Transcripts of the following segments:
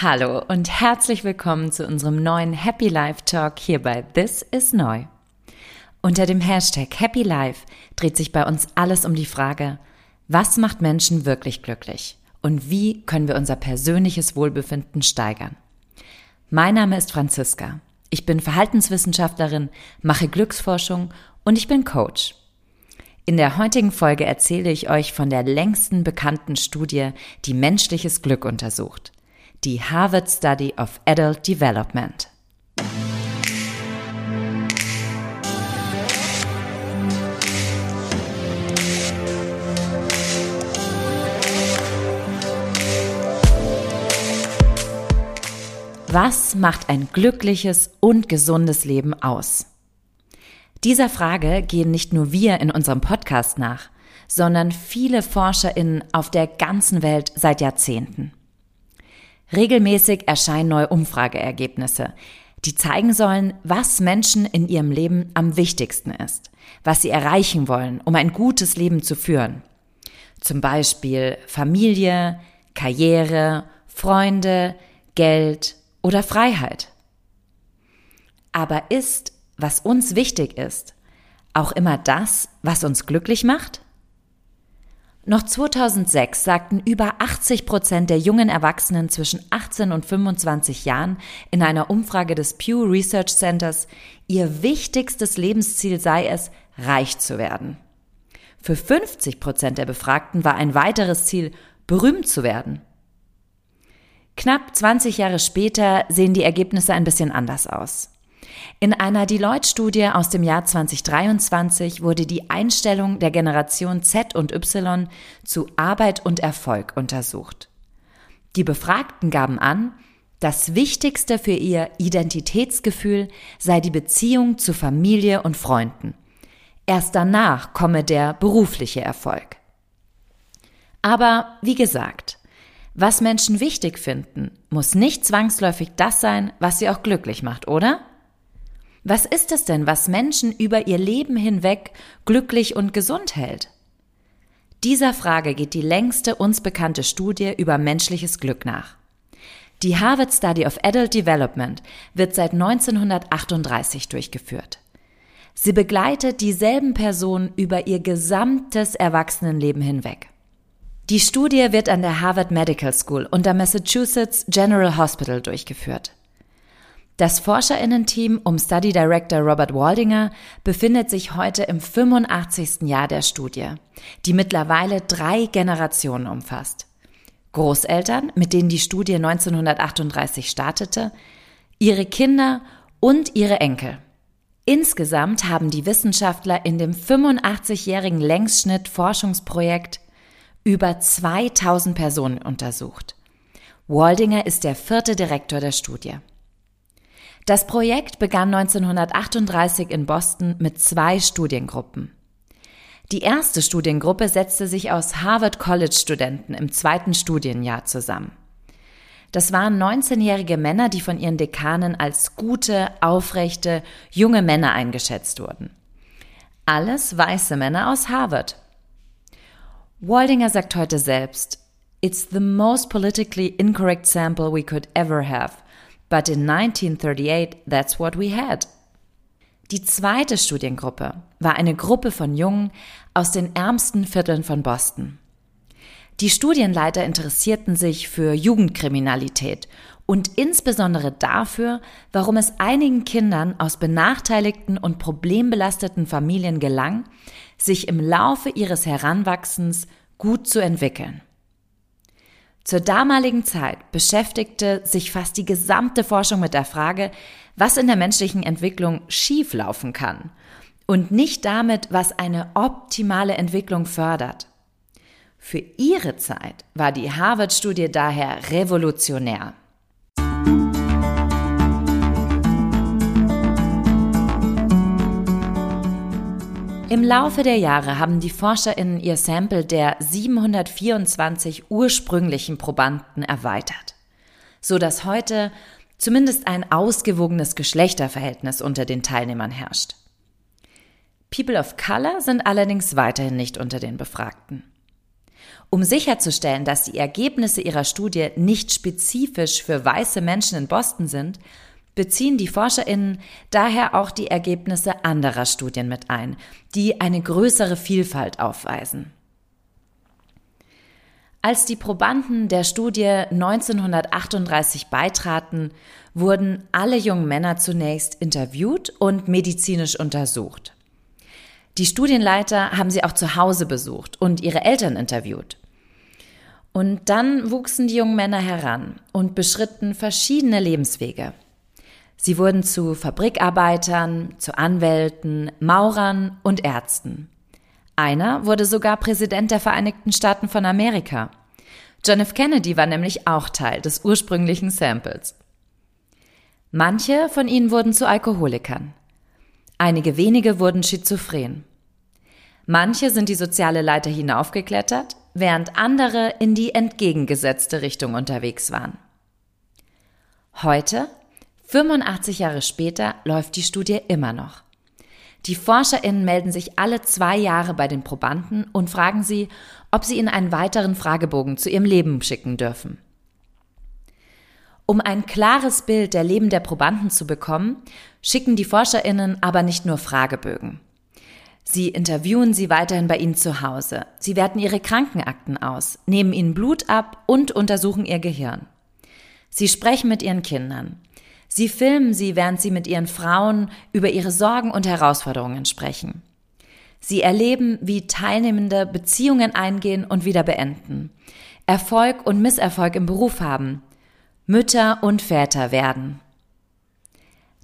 Hallo und herzlich willkommen zu unserem neuen Happy Life Talk hier bei This is Neu. Unter dem Hashtag Happy Life dreht sich bei uns alles um die Frage, was macht Menschen wirklich glücklich und wie können wir unser persönliches Wohlbefinden steigern. Mein Name ist Franziska. Ich bin Verhaltenswissenschaftlerin, mache Glücksforschung und ich bin Coach. In der heutigen Folge erzähle ich euch von der längsten bekannten Studie, die menschliches Glück untersucht die Harvard Study of Adult Development. Was macht ein glückliches und gesundes Leben aus? Dieser Frage gehen nicht nur wir in unserem Podcast nach, sondern viele ForscherInnen auf der ganzen Welt seit Jahrzehnten. Regelmäßig erscheinen neue Umfrageergebnisse, die zeigen sollen, was Menschen in ihrem Leben am wichtigsten ist, was sie erreichen wollen, um ein gutes Leben zu führen. Zum Beispiel Familie, Karriere, Freunde, Geld oder Freiheit. Aber ist, was uns wichtig ist, auch immer das, was uns glücklich macht? Noch 2006 sagten über 80 Prozent der jungen Erwachsenen zwischen 18 und 25 Jahren in einer Umfrage des Pew Research Centers, ihr wichtigstes Lebensziel sei es, reich zu werden. Für 50 Prozent der Befragten war ein weiteres Ziel, berühmt zu werden. Knapp 20 Jahre später sehen die Ergebnisse ein bisschen anders aus. In einer Deloitte-Studie aus dem Jahr 2023 wurde die Einstellung der Generation Z und Y zu Arbeit und Erfolg untersucht. Die Befragten gaben an, das Wichtigste für ihr Identitätsgefühl sei die Beziehung zu Familie und Freunden. Erst danach komme der berufliche Erfolg. Aber wie gesagt, was Menschen wichtig finden, muss nicht zwangsläufig das sein, was sie auch glücklich macht, oder? Was ist es denn, was Menschen über ihr Leben hinweg glücklich und gesund hält? Dieser Frage geht die längste uns bekannte Studie über menschliches Glück nach. Die Harvard Study of Adult Development wird seit 1938 durchgeführt. Sie begleitet dieselben Personen über ihr gesamtes Erwachsenenleben hinweg. Die Studie wird an der Harvard Medical School und der Massachusetts General Hospital durchgeführt. Das Forscherinnenteam um Study Director Robert Waldinger befindet sich heute im 85. Jahr der Studie, die mittlerweile drei Generationen umfasst. Großeltern, mit denen die Studie 1938 startete, ihre Kinder und ihre Enkel. Insgesamt haben die Wissenschaftler in dem 85-jährigen Längsschnitt Forschungsprojekt über 2000 Personen untersucht. Waldinger ist der vierte Direktor der Studie. Das Projekt begann 1938 in Boston mit zwei Studiengruppen. Die erste Studiengruppe setzte sich aus Harvard College Studenten im zweiten Studienjahr zusammen. Das waren 19-jährige Männer, die von ihren Dekanen als gute, aufrechte, junge Männer eingeschätzt wurden. Alles weiße Männer aus Harvard. Waldinger sagt heute selbst, It's the most politically incorrect sample we could ever have. But in 1938, that's what we had. Die zweite Studiengruppe war eine Gruppe von Jungen aus den ärmsten Vierteln von Boston. Die Studienleiter interessierten sich für Jugendkriminalität und insbesondere dafür, warum es einigen Kindern aus benachteiligten und problembelasteten Familien gelang, sich im Laufe ihres Heranwachsens gut zu entwickeln. Zur damaligen Zeit beschäftigte sich fast die gesamte Forschung mit der Frage, was in der menschlichen Entwicklung schieflaufen kann und nicht damit, was eine optimale Entwicklung fördert. Für ihre Zeit war die Harvard-Studie daher revolutionär. Im Laufe der Jahre haben die ForscherInnen ihr Sample der 724 ursprünglichen Probanden erweitert, so dass heute zumindest ein ausgewogenes Geschlechterverhältnis unter den Teilnehmern herrscht. People of Color sind allerdings weiterhin nicht unter den Befragten. Um sicherzustellen, dass die Ergebnisse ihrer Studie nicht spezifisch für weiße Menschen in Boston sind, beziehen die Forscherinnen daher auch die Ergebnisse anderer Studien mit ein, die eine größere Vielfalt aufweisen. Als die Probanden der Studie 1938 beitraten, wurden alle jungen Männer zunächst interviewt und medizinisch untersucht. Die Studienleiter haben sie auch zu Hause besucht und ihre Eltern interviewt. Und dann wuchsen die jungen Männer heran und beschritten verschiedene Lebenswege. Sie wurden zu Fabrikarbeitern, zu Anwälten, Maurern und Ärzten. Einer wurde sogar Präsident der Vereinigten Staaten von Amerika. John F. Kennedy war nämlich auch Teil des ursprünglichen Samples. Manche von ihnen wurden zu Alkoholikern. Einige wenige wurden schizophren. Manche sind die soziale Leiter hinaufgeklettert, während andere in die entgegengesetzte Richtung unterwegs waren. Heute, 85 Jahre später, läuft die Studie immer noch. Die ForscherInnen melden sich alle zwei Jahre bei den Probanden und fragen sie, ob sie ihnen einen weiteren Fragebogen zu ihrem Leben schicken dürfen. Um ein klares Bild der Leben der Probanden zu bekommen, schicken die ForscherInnen aber nicht nur Fragebögen. Sie interviewen sie weiterhin bei ihnen zu Hause. Sie werten ihre Krankenakten aus, nehmen ihnen Blut ab und untersuchen ihr Gehirn. Sie sprechen mit ihren Kindern. Sie filmen sie, während sie mit ihren Frauen über ihre Sorgen und Herausforderungen sprechen. Sie erleben, wie Teilnehmende Beziehungen eingehen und wieder beenden, Erfolg und Misserfolg im Beruf haben, Mütter und Väter werden.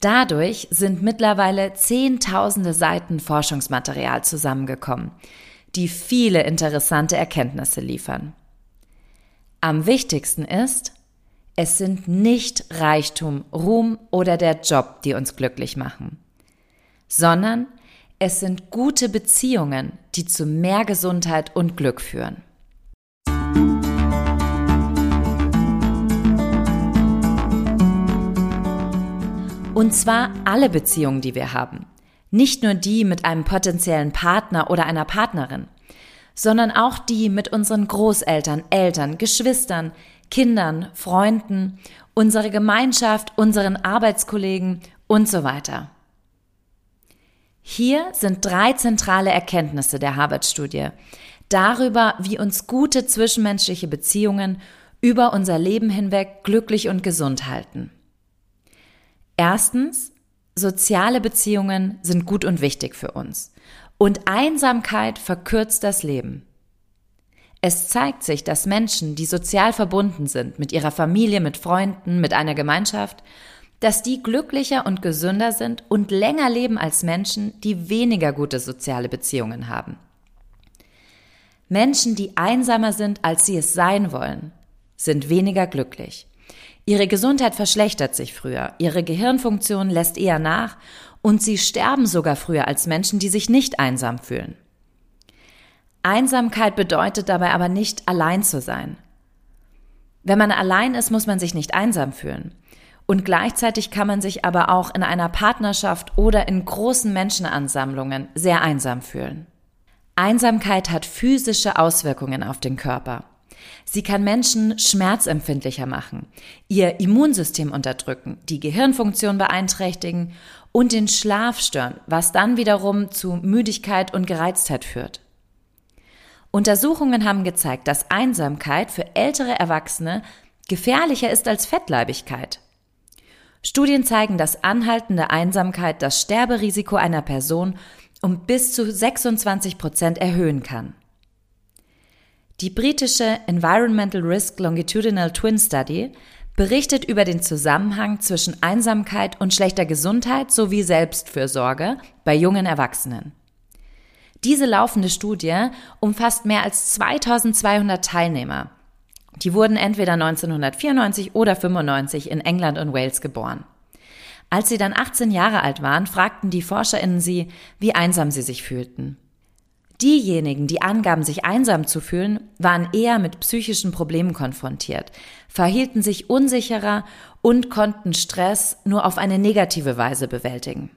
Dadurch sind mittlerweile Zehntausende Seiten Forschungsmaterial zusammengekommen, die viele interessante Erkenntnisse liefern. Am wichtigsten ist, es sind nicht Reichtum, Ruhm oder der Job, die uns glücklich machen, sondern es sind gute Beziehungen, die zu mehr Gesundheit und Glück führen. Und zwar alle Beziehungen, die wir haben. Nicht nur die mit einem potenziellen Partner oder einer Partnerin, sondern auch die mit unseren Großeltern, Eltern, Geschwistern, Kindern, Freunden, unsere Gemeinschaft, unseren Arbeitskollegen und so weiter. Hier sind drei zentrale Erkenntnisse der Harvard-Studie darüber, wie uns gute zwischenmenschliche Beziehungen über unser Leben hinweg glücklich und gesund halten. Erstens, soziale Beziehungen sind gut und wichtig für uns. Und Einsamkeit verkürzt das Leben. Es zeigt sich, dass Menschen, die sozial verbunden sind, mit ihrer Familie, mit Freunden, mit einer Gemeinschaft, dass die glücklicher und gesünder sind und länger leben als Menschen, die weniger gute soziale Beziehungen haben. Menschen, die einsamer sind, als sie es sein wollen, sind weniger glücklich. Ihre Gesundheit verschlechtert sich früher, ihre Gehirnfunktion lässt eher nach und sie sterben sogar früher als Menschen, die sich nicht einsam fühlen. Einsamkeit bedeutet dabei aber nicht allein zu sein. Wenn man allein ist, muss man sich nicht einsam fühlen. Und gleichzeitig kann man sich aber auch in einer Partnerschaft oder in großen Menschenansammlungen sehr einsam fühlen. Einsamkeit hat physische Auswirkungen auf den Körper. Sie kann Menschen schmerzempfindlicher machen, ihr Immunsystem unterdrücken, die Gehirnfunktion beeinträchtigen und den Schlaf stören, was dann wiederum zu Müdigkeit und Gereiztheit führt. Untersuchungen haben gezeigt, dass Einsamkeit für ältere Erwachsene gefährlicher ist als Fettleibigkeit. Studien zeigen, dass anhaltende Einsamkeit das Sterberisiko einer Person um bis zu 26 Prozent erhöhen kann. Die britische Environmental Risk Longitudinal Twin Study berichtet über den Zusammenhang zwischen Einsamkeit und schlechter Gesundheit sowie Selbstfürsorge bei jungen Erwachsenen. Diese laufende Studie umfasst mehr als 2200 Teilnehmer die wurden entweder 1994 oder 95 in England und Wales geboren. Als sie dann 18 Jahre alt waren, fragten die ForscherInnen sie, wie einsam sie sich fühlten. Diejenigen, die angaben, sich einsam zu fühlen, waren eher mit psychischen Problemen konfrontiert, verhielten sich unsicherer und konnten Stress nur auf eine negative Weise bewältigen.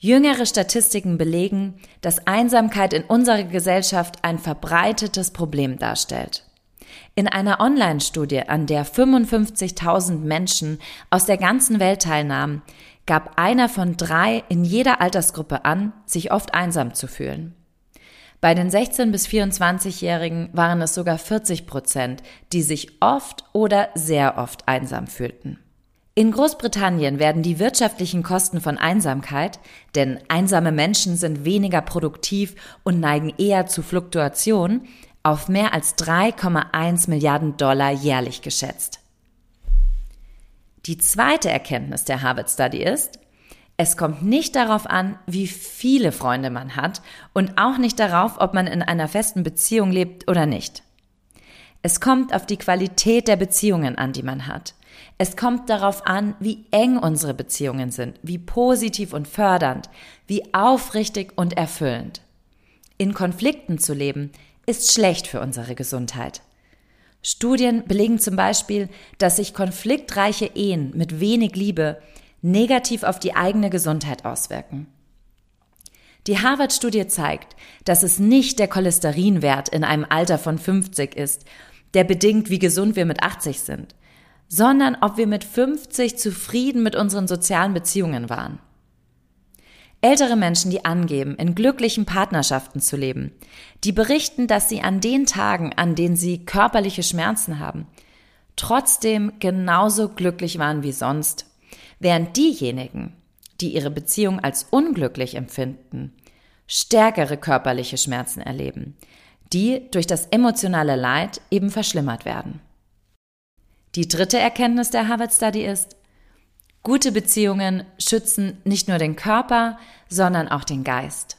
Jüngere Statistiken belegen, dass Einsamkeit in unserer Gesellschaft ein verbreitetes Problem darstellt. In einer Online-Studie, an der 55.000 Menschen aus der ganzen Welt teilnahmen, gab einer von drei in jeder Altersgruppe an, sich oft einsam zu fühlen. Bei den 16 bis 24-Jährigen waren es sogar 40 Prozent, die sich oft oder sehr oft einsam fühlten. In Großbritannien werden die wirtschaftlichen Kosten von Einsamkeit, denn einsame Menschen sind weniger produktiv und neigen eher zu Fluktuation, auf mehr als 3,1 Milliarden Dollar jährlich geschätzt. Die zweite Erkenntnis der Harvard Study ist, es kommt nicht darauf an, wie viele Freunde man hat und auch nicht darauf, ob man in einer festen Beziehung lebt oder nicht. Es kommt auf die Qualität der Beziehungen an, die man hat. Es kommt darauf an, wie eng unsere Beziehungen sind, wie positiv und fördernd, wie aufrichtig und erfüllend. In Konflikten zu leben ist schlecht für unsere Gesundheit. Studien belegen zum Beispiel, dass sich konfliktreiche Ehen mit wenig Liebe negativ auf die eigene Gesundheit auswirken. Die Harvard-Studie zeigt, dass es nicht der Cholesterinwert in einem Alter von 50 ist, der bedingt, wie gesund wir mit 80 sind, sondern ob wir mit 50 zufrieden mit unseren sozialen Beziehungen waren. Ältere Menschen, die angeben, in glücklichen Partnerschaften zu leben, die berichten, dass sie an den Tagen, an denen sie körperliche Schmerzen haben, trotzdem genauso glücklich waren wie sonst während diejenigen, die ihre Beziehung als unglücklich empfinden, stärkere körperliche Schmerzen erleben, die durch das emotionale Leid eben verschlimmert werden. Die dritte Erkenntnis der Harvard Study ist, gute Beziehungen schützen nicht nur den Körper, sondern auch den Geist.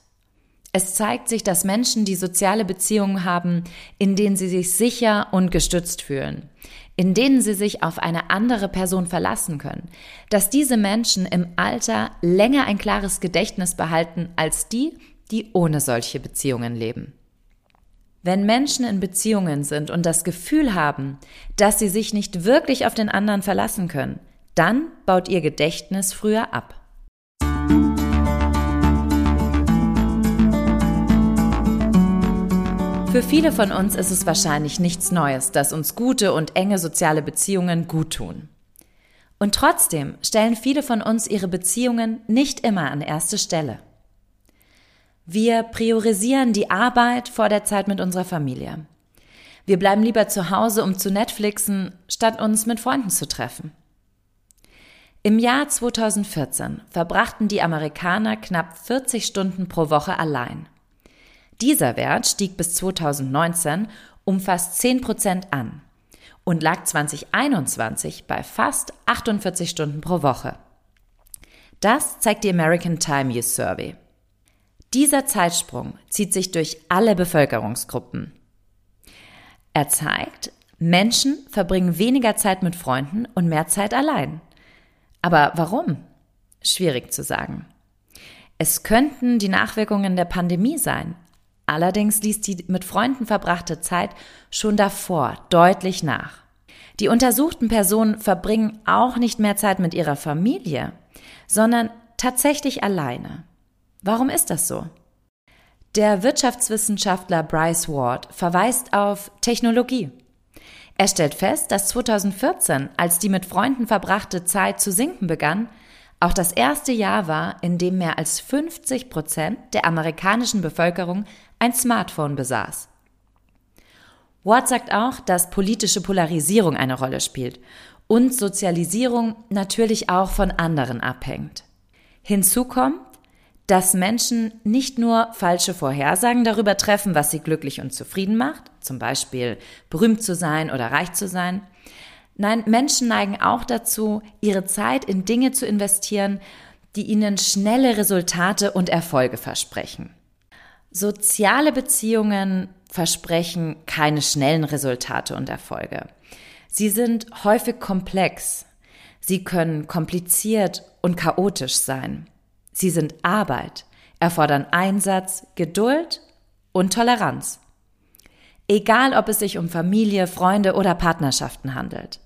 Es zeigt sich, dass Menschen, die soziale Beziehungen haben, in denen sie sich sicher und gestützt fühlen, in denen sie sich auf eine andere Person verlassen können, dass diese Menschen im Alter länger ein klares Gedächtnis behalten als die, die ohne solche Beziehungen leben. Wenn Menschen in Beziehungen sind und das Gefühl haben, dass sie sich nicht wirklich auf den anderen verlassen können, dann baut ihr Gedächtnis früher ab. Für viele von uns ist es wahrscheinlich nichts Neues, dass uns gute und enge soziale Beziehungen gut tun. Und trotzdem stellen viele von uns ihre Beziehungen nicht immer an erste Stelle. Wir priorisieren die Arbeit vor der Zeit mit unserer Familie. Wir bleiben lieber zu Hause, um zu Netflixen, statt uns mit Freunden zu treffen. Im Jahr 2014 verbrachten die Amerikaner knapp 40 Stunden pro Woche allein. Dieser Wert stieg bis 2019 um fast 10 Prozent an und lag 2021 bei fast 48 Stunden pro Woche. Das zeigt die American Time Use Survey. Dieser Zeitsprung zieht sich durch alle Bevölkerungsgruppen. Er zeigt, Menschen verbringen weniger Zeit mit Freunden und mehr Zeit allein. Aber warum? Schwierig zu sagen. Es könnten die Nachwirkungen der Pandemie sein, Allerdings ließ die mit Freunden verbrachte Zeit schon davor deutlich nach. Die untersuchten Personen verbringen auch nicht mehr Zeit mit ihrer Familie, sondern tatsächlich alleine. Warum ist das so? Der Wirtschaftswissenschaftler Bryce Ward verweist auf Technologie. Er stellt fest, dass 2014, als die mit Freunden verbrachte Zeit zu sinken begann, auch das erste Jahr war, in dem mehr als 50 Prozent der amerikanischen Bevölkerung ein Smartphone besaß. Ward sagt auch, dass politische Polarisierung eine Rolle spielt und Sozialisierung natürlich auch von anderen abhängt. Hinzu kommt, dass Menschen nicht nur falsche Vorhersagen darüber treffen, was sie glücklich und zufrieden macht, zum Beispiel berühmt zu sein oder reich zu sein. Nein, Menschen neigen auch dazu, ihre Zeit in Dinge zu investieren, die ihnen schnelle Resultate und Erfolge versprechen. Soziale Beziehungen versprechen keine schnellen Resultate und Erfolge. Sie sind häufig komplex. Sie können kompliziert und chaotisch sein. Sie sind Arbeit, erfordern Einsatz, Geduld und Toleranz. Egal, ob es sich um Familie, Freunde oder Partnerschaften handelt.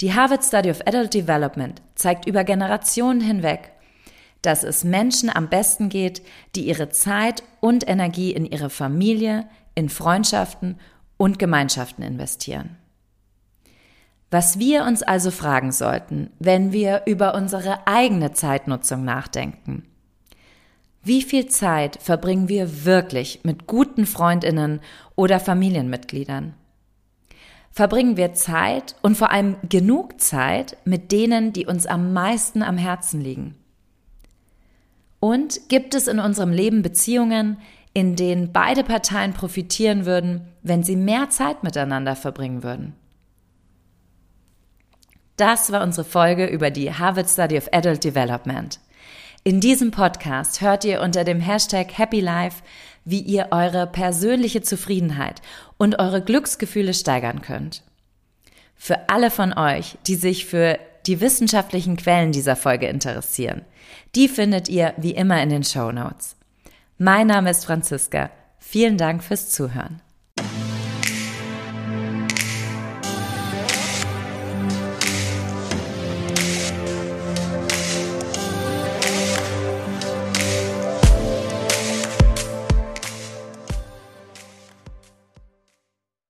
Die Harvard Study of Adult Development zeigt über Generationen hinweg, dass es Menschen am besten geht, die ihre Zeit und Energie in ihre Familie, in Freundschaften und Gemeinschaften investieren. Was wir uns also fragen sollten, wenn wir über unsere eigene Zeitnutzung nachdenken. Wie viel Zeit verbringen wir wirklich mit guten Freundinnen oder Familienmitgliedern? Verbringen wir Zeit und vor allem genug Zeit mit denen, die uns am meisten am Herzen liegen? Und gibt es in unserem Leben Beziehungen, in denen beide Parteien profitieren würden, wenn sie mehr Zeit miteinander verbringen würden? Das war unsere Folge über die Harvard Study of Adult Development. In diesem Podcast hört ihr unter dem Hashtag Happy Life, wie ihr eure persönliche Zufriedenheit und eure Glücksgefühle steigern könnt. Für alle von euch, die sich für die wissenschaftlichen Quellen dieser Folge interessieren, die findet ihr wie immer in den Show Notes. Mein Name ist Franziska. Vielen Dank fürs Zuhören.